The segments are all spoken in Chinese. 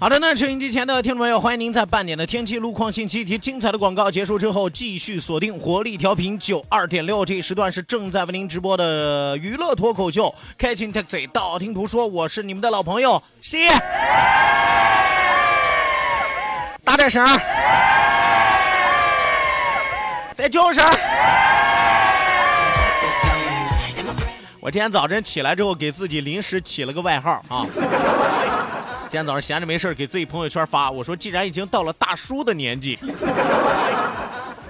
好的，那收音机前的听众朋友，欢迎您在半点的天气路况信息及精彩的广告结束之后，继续锁定活力调频九二点六。这一时段是正在为您直播的娱乐脱口秀《开心 Taxi》，道听途说，我是你们的老朋友西。大点声，再叫声。我今天早晨起来之后，给自己临时起了个外号啊。今天早上闲着没事给自己朋友圈发，我说既然已经到了大叔的年纪，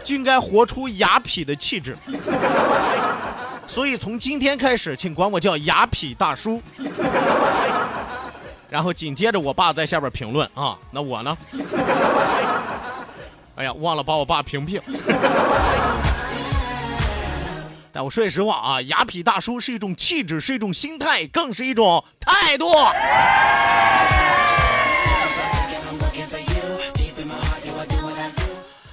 就应该活出雅痞的气质。所以从今天开始，请管我叫雅痞大叔。然后紧接着我爸在下边评论啊，那我呢？哎呀，忘了把我爸屏蔽。但我说句实话啊，雅痞大叔是一种气质，是一种心态，更是一种态度。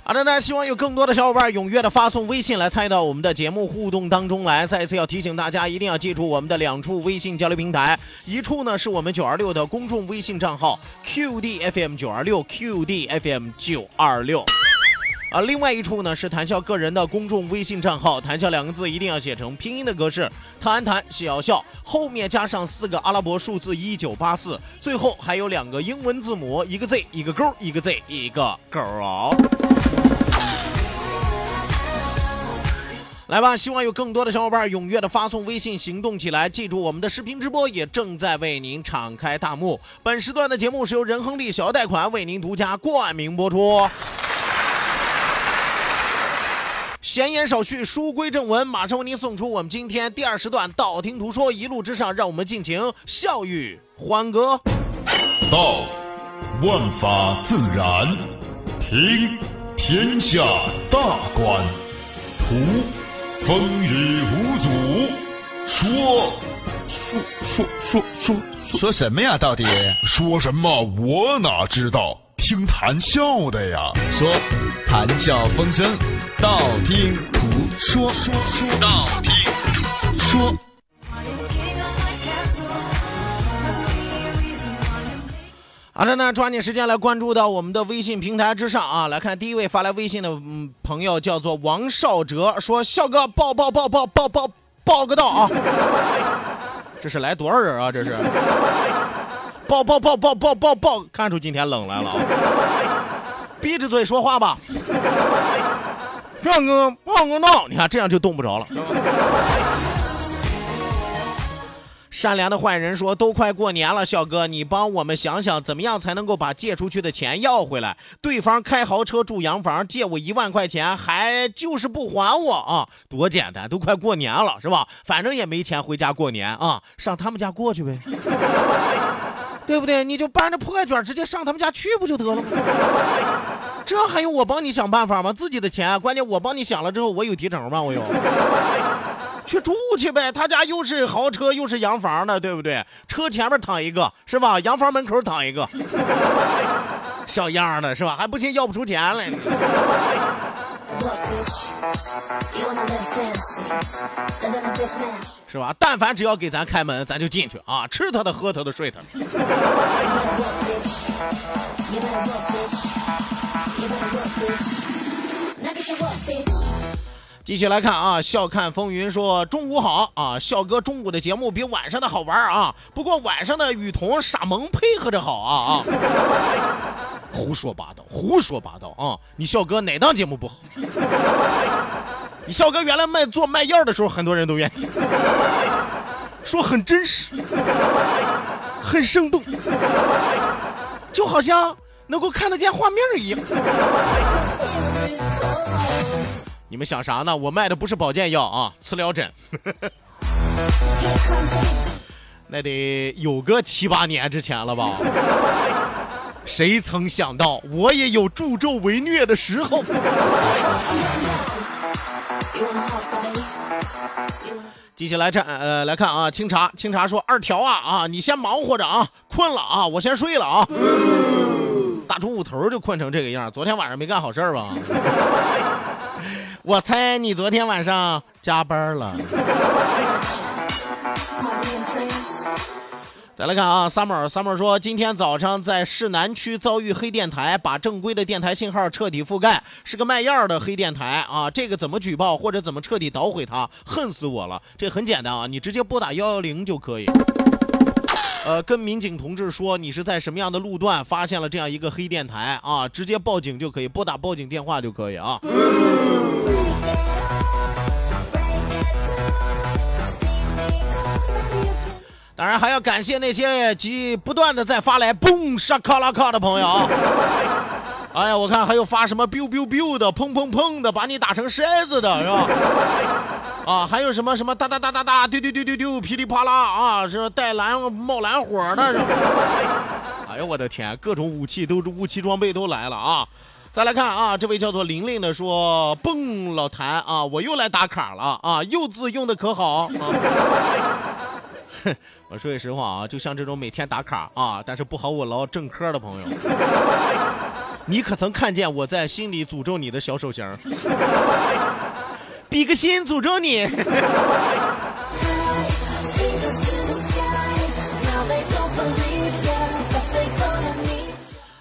好的，那希望有更多的小伙伴踊跃的发送微信来参与到我们的节目互动当中来。再次要提醒大家，一定要记住我们的两处微信交流平台，一处呢是我们九二六的公众微信账号 QDFM 九二六 QDFM 九二六。啊，另外一处呢是谈笑个人的公众微信账号，谈笑两个字一定要写成拼音的格式，谈谈笑笑，后面加上四个阿拉伯数字一九八四，最后还有两个英文字母，一个 Z 一个勾，一个 Z 一个勾。来吧，希望有更多的小伙伴踊跃的发送微信行动起来。记住，我们的视频直播也正在为您敞开大幕。本时段的节目是由仁亨利小额贷款为您独家冠名播出。闲言少叙，书归正文，马上为您送出我们今天第二时段《道听途说》，一路之上，让我们尽情笑语欢歌。道，万法自然；听，天下大观；图，风雨无阻；说，说说说说说什么呀？到底说什么我哪知道？听谈笑的呀。说谈笑风生，道听途说，说说道听途说。好的，那抓紧时间来关注到我们的微信平台之上啊！来看第一位发来微信的嗯朋友叫做王少哲，说笑哥报报报报报报报个到啊！这是来多少人啊？这是报报报报报报报，看出今天冷来了啊！闭着嘴说话吧，胖哥报个到，你看这样就动不着了。善良的坏人说：“都快过年了，小哥，你帮我们想想，怎么样才能够把借出去的钱要回来？对方开豪车住洋房，借我一万块钱，还就是不还我啊？多简单，都快过年了，是吧？反正也没钱回家过年啊，上他们家过去呗，对不对？你就搬着破卷直接上他们家去不就得了吗？这还用我帮你想办法吗？自己的钱，关键我帮你想了之后，我有提成吗？我有。”去住去呗，他家又是豪车又是洋房的，对不对？车前面躺一个是吧？洋房门口躺一个，小样的是吧？还不信要不出钱来。是吧？但凡只要给咱开门，咱就进去啊，吃他的，喝他的，睡他的。继续来看啊，笑看风云说中午好啊，笑哥中午的节目比晚上的好玩啊，不过晚上的雨桐傻萌配合着好啊啊，胡说八道，胡说八道啊！你笑哥哪档节目不好？你笑哥原来卖做卖药的时候，很多人都愿意说很真实，很生动，就好像能够看得见画面一样。你们想啥呢？我卖的不是保健药啊，磁疗枕，那得有个七八年之前了吧？谁曾想到我也有助纣为虐的时候？接下来这，呃，来看啊，清茶，清茶说二条啊啊，你先忙活着啊，困了啊，我先睡了啊。大中午头就困成这个样，昨天晚上没干好事儿吧？我猜你昨天晚上加班了。再来看啊，summer，summer 说，今天早上在市南区遭遇黑电台，把正规的电台信号彻底覆盖，是个卖样的黑电台啊！这个怎么举报或者怎么彻底捣毁它？恨死我了！这很简单啊，你直接拨打幺幺零就可以。呃，跟民警同志说你是在什么样的路段发现了这样一个黑电台啊，直接报警就可以，拨打报警电话就可以啊。当然还要感谢那些及不断的在发来嘣沙卡拉卡的朋友啊！哎呀，我看还有发什么 biu biu biu 的，砰砰砰的，把你打成筛子的是吧？啊，还有什么什么哒哒哒哒哒，丢丢丢丢丢，噼里啪啦啊，是带蓝冒蓝火的？哎呦我的天，各种武器都武器装备都来了啊！再来看啊，这位叫做玲玲的说：“蹦老谭啊，我又来打卡了啊，柚字用的可好啊。”哼，我说句实话啊，就像这种每天打卡啊，但是不好我捞正科的朋友，你可曾看见我在心里诅咒你的小手型？比个心诅咒你。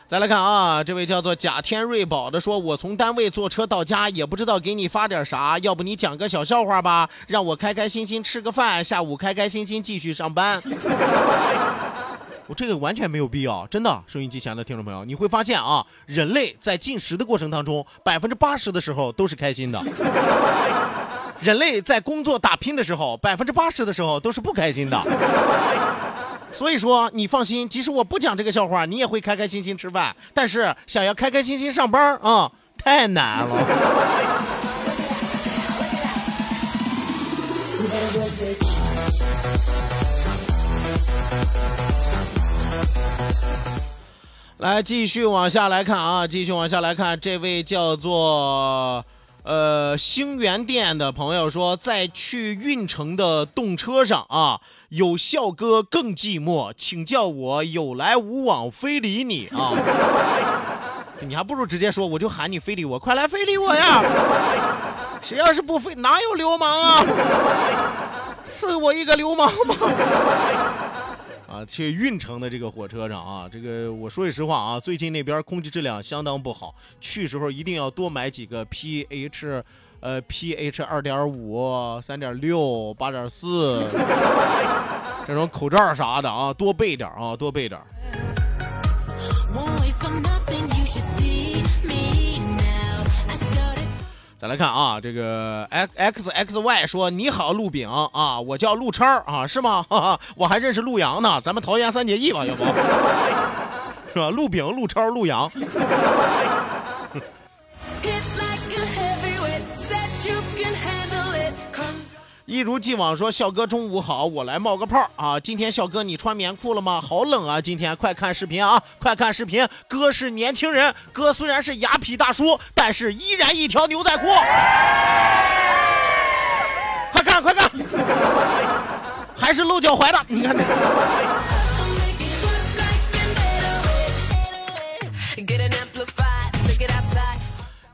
再来看啊，这位叫做贾天瑞宝的说：“我从单位坐车到家，也不知道给你发点啥，要不你讲个小笑话吧，让我开开心心吃个饭，下午开开心心继续上班。”我这个完全没有必要，真的。收音机前的听众朋友，你会发现啊，人类在进食的过程当中，百分之八十的时候都是开心的；人类在工作打拼的时候，百分之八十的时候都是不开心的。所以说，你放心，即使我不讲这个笑话，你也会开开心心吃饭。但是想要开开心心上班啊、太难了。来，继续往下来看啊，继续往下来看，这位叫做呃星源店的朋友说，在去运城的动车上啊，有笑哥更寂寞，请叫我有来无往非礼你啊。你还不如直接说，我就喊你非礼我，快来非礼我呀！谁要是不非，哪有流氓啊？赐我一个流氓吧！啊，去运城的这个火车上啊，这个我说句实话啊，最近那边空气质量相当不好，去时候一定要多买几个 pH，呃 pH 二点五、三点六、八点四 这种口罩啥的啊，多备点啊，多备点。再来看啊，这个 x x x y 说你好陆炳啊，我叫陆超啊，是吗？哈哈，我还认识陆阳呢，咱们桃园三结义吧，要不？是吧？陆炳、陆超、陆阳。一如既往说，笑哥中午好，我来冒个泡啊！今天笑哥你穿棉裤了吗？好冷啊！今天快看视频啊，快看视频！哥是年轻人，哥虽然是雅痞大叔，但是依然一条牛仔裤。快看快看，还是露脚踝的，你看。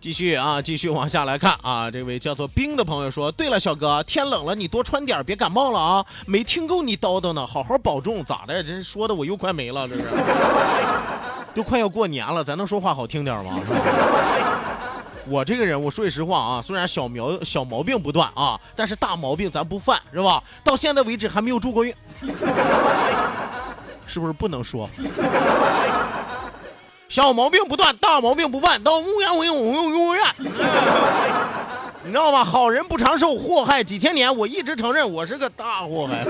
继续啊，继续往下来看啊，这位叫做冰的朋友说：“对了，小哥，天冷了，你多穿点，别感冒了啊！没听够你叨叨呢，好好保重。咋的？这说的我又快没了，这是，都快要过年了，咱能说话好听点吗？我这个人，我说句实话啊，虽然小苗小毛病不断啊，但是大毛病咱不犯，是吧？到现在为止还没有住过院，是不是不能说？小毛病不断，大毛病不犯，到无缘无永永远。你知道吗？好人不长寿，祸害几千年。我一直承认我是个大祸害。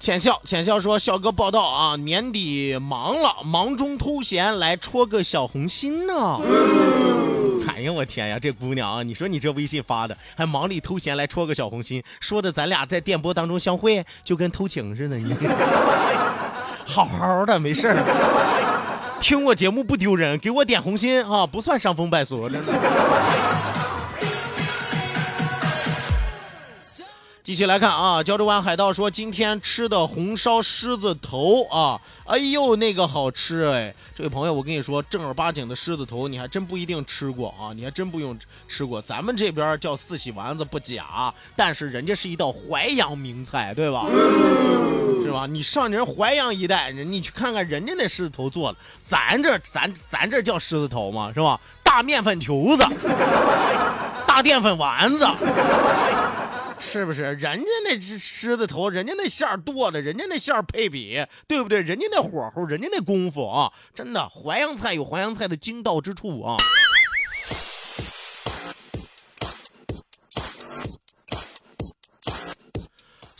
浅笑，浅笑说：“笑哥报道啊，年底忙了，忙中偷闲来戳个小红心呢。哎呀，我天呀，这姑娘啊，你说你这微信发的，还忙里偷闲来戳个小红心，说的咱俩在电波当中相会，就跟偷情似的。你这 好好的，没事儿，听我节目不丢人，给我点红心啊，不算伤风败俗，真的。”继续来看啊，胶州湾海盗说今天吃的红烧狮子头啊，哎呦那个好吃哎！这位朋友，我跟你说，正儿八经的狮子头你还真不一定吃过啊，你还真不用吃过。咱们这边叫四喜丸子不假，但是人家是一道淮扬名菜，对吧？是吧？你上人淮扬一带，人你去看看人家那狮子头做的，咱这咱咱这叫狮子头吗？是吧？大面粉球子，大淀粉丸子。是不是？人家那狮狮子头，人家那馅儿剁的，人家那馅儿配比，对不对？人家那火候，人家那功夫啊，真的，淮扬菜有淮扬菜的精到之处啊。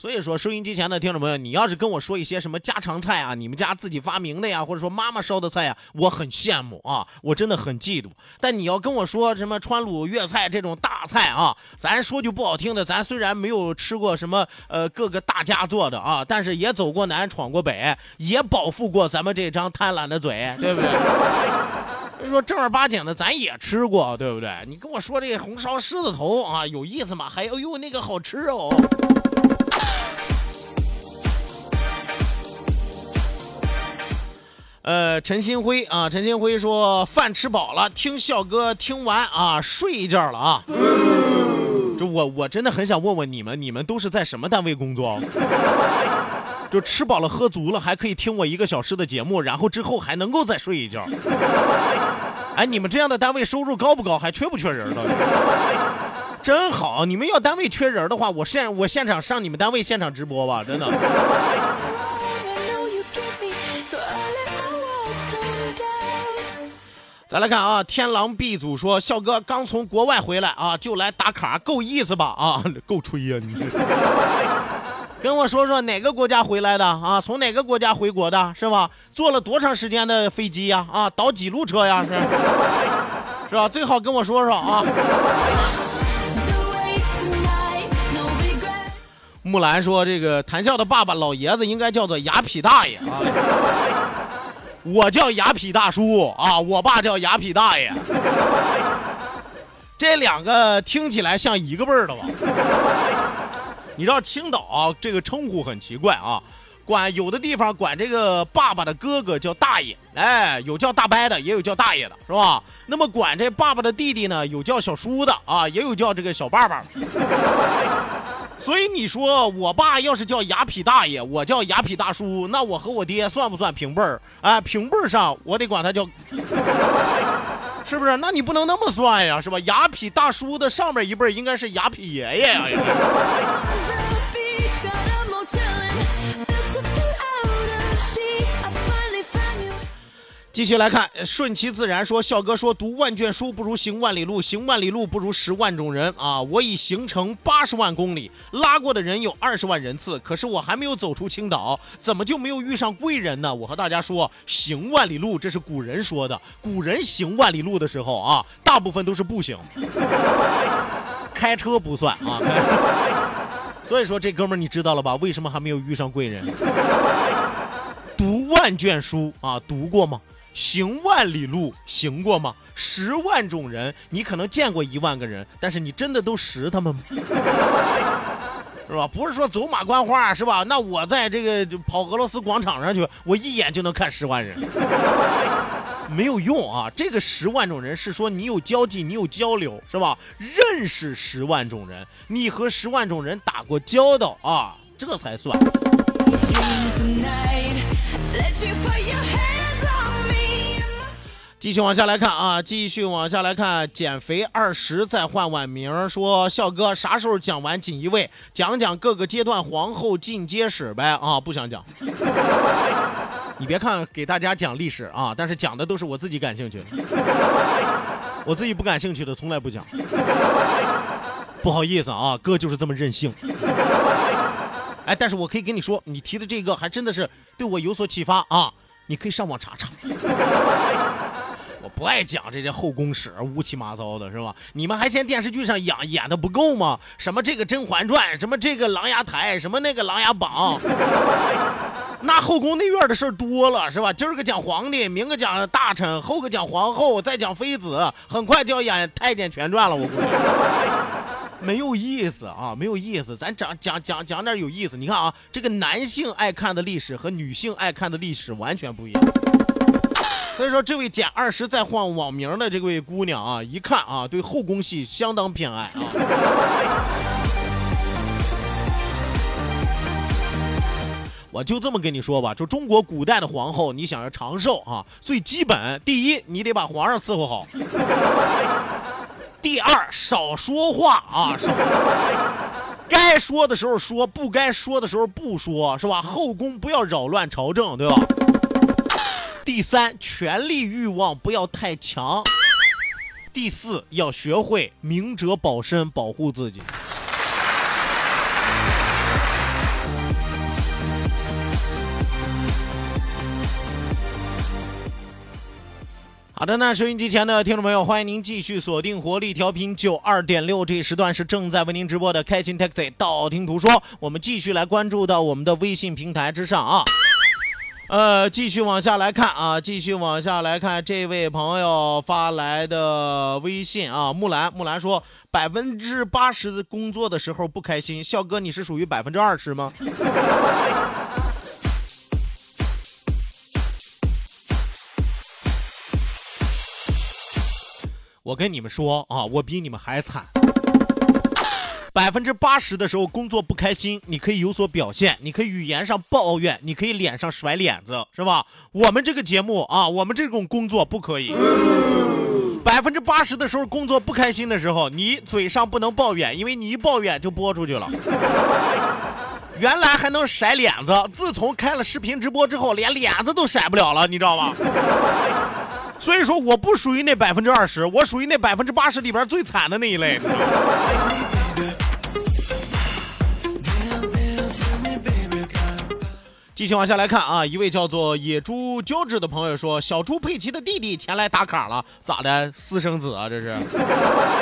所以说，收音机前的听众朋友，你要是跟我说一些什么家常菜啊，你们家自己发明的呀，或者说妈妈烧的菜呀，我很羡慕啊，我真的很嫉妒。但你要跟我说什么川鲁粤菜这种大菜啊，咱说句不好听的，咱虽然没有吃过什么呃各个大家做的啊，但是也走过南闯过北，也饱腹过咱们这张贪婪的嘴，对不对？说正儿八经的咱也吃过，对不对？你跟我说这红烧狮子头啊，有意思吗？还有哟那个好吃哦。呃，陈新辉啊，陈新辉说饭吃饱了，听笑哥听完啊，睡一觉了啊。这我我真的很想问问你们，你们都是在什么单位工作？就吃饱了喝足了，还可以听我一个小时的节目，然后之后还能够再睡一觉。哎，你们这样的单位收入高不高？还缺不缺人呢？真好，你们要单位缺人的话，我现我现场上你们单位现场直播吧，真的。再来看啊，天狼 B 组说，笑哥刚从国外回来啊，就来打卡，够意思吧？啊，够吹呀、你。跟我说说哪个国家回来的啊？从哪个国家回国的，是吧？坐了多长时间的飞机呀？啊，倒几路车呀？是，是吧？最好跟我说说啊。木兰说：“这个谈笑的爸爸老爷子应该叫做雅痞大爷啊，我叫雅痞大叔啊，我爸叫雅痞大爷，这两个听起来像一个辈儿的吧？你知道青岛，这个称呼很奇怪啊，管有的地方管这个爸爸的哥哥叫大爷，哎，有叫大伯的，也有叫大爷的，是吧？那么管这爸爸的弟弟呢，有叫小叔的啊，也有叫这个小爸爸。”所以你说我爸要是叫雅痞大爷，我叫雅痞大叔，那我和我爹算不算平辈儿？哎，平辈儿上我得管他叫，是不是？那你不能那么算呀，是吧？雅痞大叔的上面一辈儿应该是雅痞爷爷呀。继续来看，顺其自然说，笑哥说，读万卷书不如行万里路，行万里路不如识万种人啊！我已行程八十万公里，拉过的人有二十万人次，可是我还没有走出青岛，怎么就没有遇上贵人呢？我和大家说，行万里路，这是古人说的，古人行万里路的时候啊，大部分都是步行，开车不算啊。所以说，这哥们儿你知道了吧？为什么还没有遇上贵人？读万卷书啊，读过吗？行万里路，行过吗？十万种人，你可能见过一万个人，但是你真的都识他们吗？是吧？不是说走马观花，是吧？那我在这个就跑俄罗斯广场上去，我一眼就能看十万人，没有用啊！这个十万种人是说你有交际，你有交流，是吧？认识十万种人，你和十万种人打过交道啊，这才算。继续往下来看啊，继续往下来看，减肥二十再换碗名说，笑哥啥时候讲完锦衣卫，讲讲各个阶段皇后进阶史呗？啊，不想讲。你别看给大家讲历史啊，但是讲的都是我自己感兴趣的，我自己不感兴趣的从来不讲。不好意思啊，哥就是这么任性。哎，但是我可以跟你说，你提的这个还真的是对我有所启发啊，你可以上网查查。我不爱讲这些后宫史，乌七八糟的，是吧？你们还嫌电视剧上演演的不够吗？什么这个《甄嬛传》，什么这个《琅琊台》，什么那个《琅琊榜》，那后宫内院的事儿多了，是吧？今儿个讲皇帝，明个讲大臣，后个讲皇后，再讲妃子，很快就要演《太监全传》了，我估计。没有意思啊，没有意思。咱讲讲讲讲点有意思。你看啊，这个男性爱看的历史和女性爱看的历史完全不一样。所以说，这位减二十再换网名的这位姑娘啊，一看啊，对后宫戏相当偏爱啊。我就这么跟你说吧，就中国古代的皇后，你想要长寿啊，最基本第一，你得把皇上伺候好；第二，少说话啊，少。该说的时候说，不该说的时候不说，是吧？后宫不要扰乱朝政，对吧？第三，权力欲望不要太强。第四，要学会明哲保身，保护自己。好的，那收音机前的听众朋友，欢迎您继续锁定活力调频九二点六，这一时段是正在为您直播的开心 Taxi 道听途说。我们继续来关注到我们的微信平台之上啊。呃，继续往下来看啊，继续往下来看这位朋友发来的微信啊，木兰，木兰说百分之八十的工作的时候不开心，笑哥你是属于百分之二十吗？我跟你们说啊，我比你们还惨。百分之八十的时候工作不开心，你可以有所表现，你可以语言上抱怨，你可以脸上甩脸子，是吧？我们这个节目啊，我们这种工作不可以。百分之八十的时候工作不开心的时候，你嘴上不能抱怨，因为你一抱怨就播出去了。原来还能甩脸子，自从开了视频直播之后，连脸子都甩不了了，你知道吧？所以说，我不属于那百分之二十，我属于那百分之八十里边最惨的那一类。继续往下来看啊，一位叫做野猪胶质的朋友说，小猪佩奇的弟弟前来打卡了，咋的？私生子啊，这是？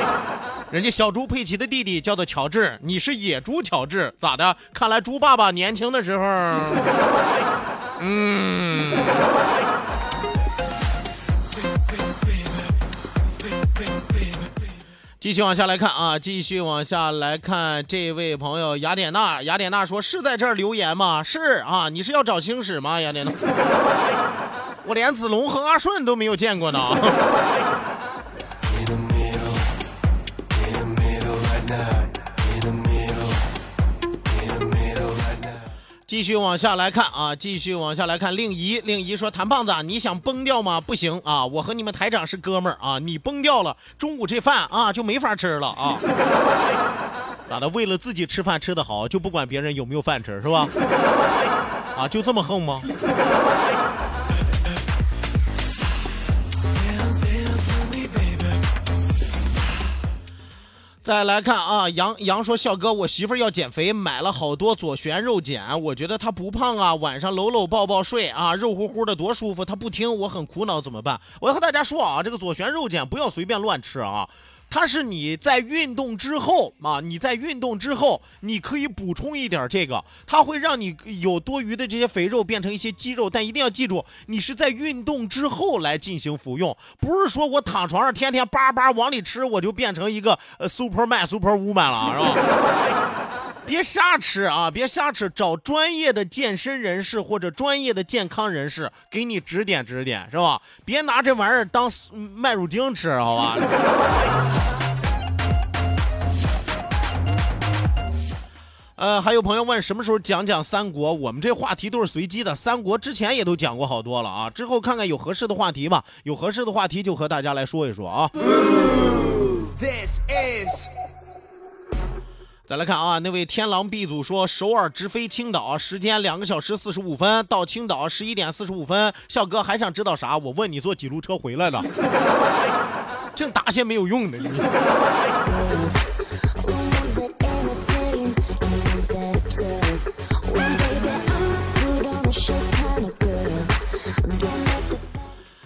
人家小猪佩奇的弟弟叫做乔治，你是野猪乔治，咋的？看来猪爸爸年轻的时候，嗯。继续往下来看啊，继续往下来看，这位朋友雅典娜，雅典娜说是在这儿留言吗？是啊，你是要找星矢吗？雅典娜，我连子龙和阿顺都没有见过呢。继续往下来看啊，继续往下来看。令仪，令仪说：“谭胖子，你想崩掉吗？不行啊，我和你们台长是哥们儿啊，你崩掉了，中午这饭啊就没法吃了啊。咋的？为了自己吃饭吃得好，就不管别人有没有饭吃是吧？啊，就这么横吗？”再来看啊，杨杨说笑哥，我媳妇儿要减肥，买了好多左旋肉碱，我觉得她不胖啊，晚上搂搂抱抱睡啊，肉乎乎的多舒服，她不听，我很苦恼，怎么办？我要和大家说啊，这个左旋肉碱不要随便乱吃啊。它是你在运动之后啊，你在运动之后，你可以补充一点这个，它会让你有多余的这些肥肉变成一些肌肉，但一定要记住，你是在运动之后来进行服用，不是说我躺床上天天叭叭往里吃，我就变成一个呃 super man super woman 了，是吧？别瞎吃啊！别瞎吃，找专业的健身人士或者专业的健康人士给你指点指点，是吧？别拿这玩意儿当麦乳精吃，好吧？呃，还有朋友问什么时候讲讲三国？我们这话题都是随机的，三国之前也都讲过好多了啊。之后看看有合适的话题吧，有合适的话题就和大家来说一说啊。This is 再来看啊，那位天狼 B 组说，首尔直飞青岛，时间两个小时四十五分，到青岛十一点四十五分。笑哥还想知道啥？我问你坐几路车回来的？净答些没有用的。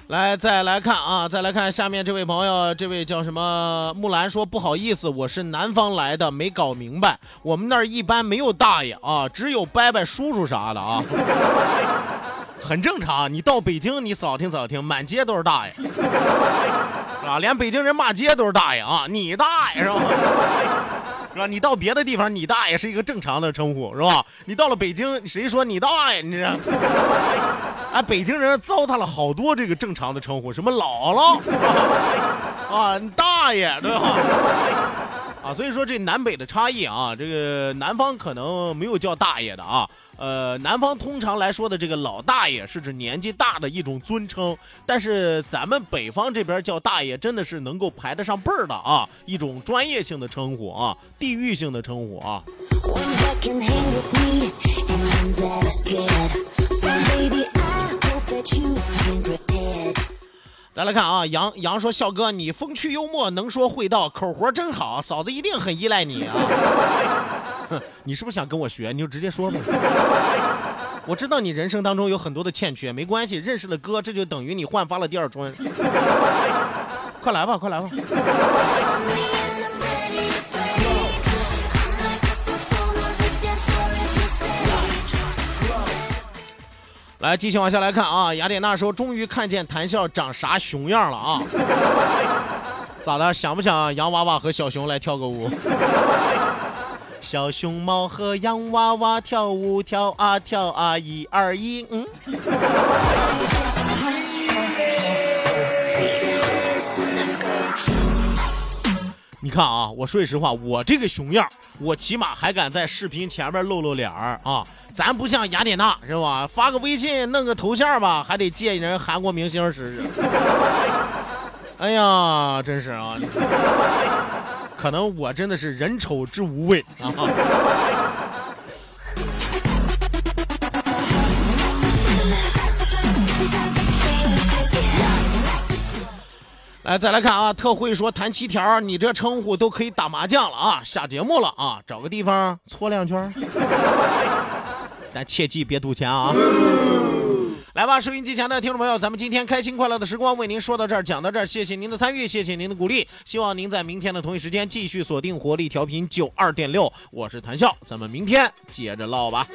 来，再来看啊，再来看下面这位朋友，这位叫什么？木兰说不好意思，我是南方来的，没搞明白，我们那儿一般没有大爷啊，只有伯伯、叔叔啥的啊，很正常。你到北京，你扫听扫听，满街都是大爷，啊，连北京人骂街都是大爷啊，你大爷是吧？是吧？你到别的地方，你大爷是一个正常的称呼，是吧？你到了北京，谁说你大爷？你这，哎，北京人糟蹋了好多这个正常的称呼，什么姥姥 啊，大爷，对吧？啊，所以说这南北的差异啊，这个南方可能没有叫大爷的啊。呃，南方通常来说的这个老大爷是指年纪大的一种尊称，但是咱们北方这边叫大爷，真的是能够排得上辈儿的啊，一种专业性的称呼啊，地域性的称呼啊。再来看啊，杨杨说笑哥，你风趣幽默，能说会道，口活真好，嫂子一定很依赖你啊。哼，你是不是想跟我学？你就直接说吧。我知道你人生当中有很多的欠缺，没关系，认识了哥，这就等于你焕发了第二春。快来吧，快来吧。来，继续往下来看啊。雅典娜说：“终于看见谭笑长啥熊样了啊！咋的？想不想洋娃娃和小熊来跳个舞？小熊猫和洋娃娃跳舞，跳啊跳啊，一二一，嗯。你看啊，我说句实话，我这个熊样，我起码还敢在视频前面露露脸儿啊。咱不像雅典娜是吧？发个微信弄个头像吧，还得借人韩国明星使使。哎呀，真是啊，可能我真的是人丑之无畏啊。来，再来看啊，特会说弹七条，你这称呼都可以打麻将了啊，下节目了啊，找个地方搓两圈，但切记别赌钱啊。来吧，收音机前的听众朋友，咱们今天开心快乐的时光为您说到这儿，讲到这儿，谢谢您的参与，谢谢您的鼓励，希望您在明天的同一时间继续锁定活力调频九二点六，我是谭笑，咱们明天接着唠吧。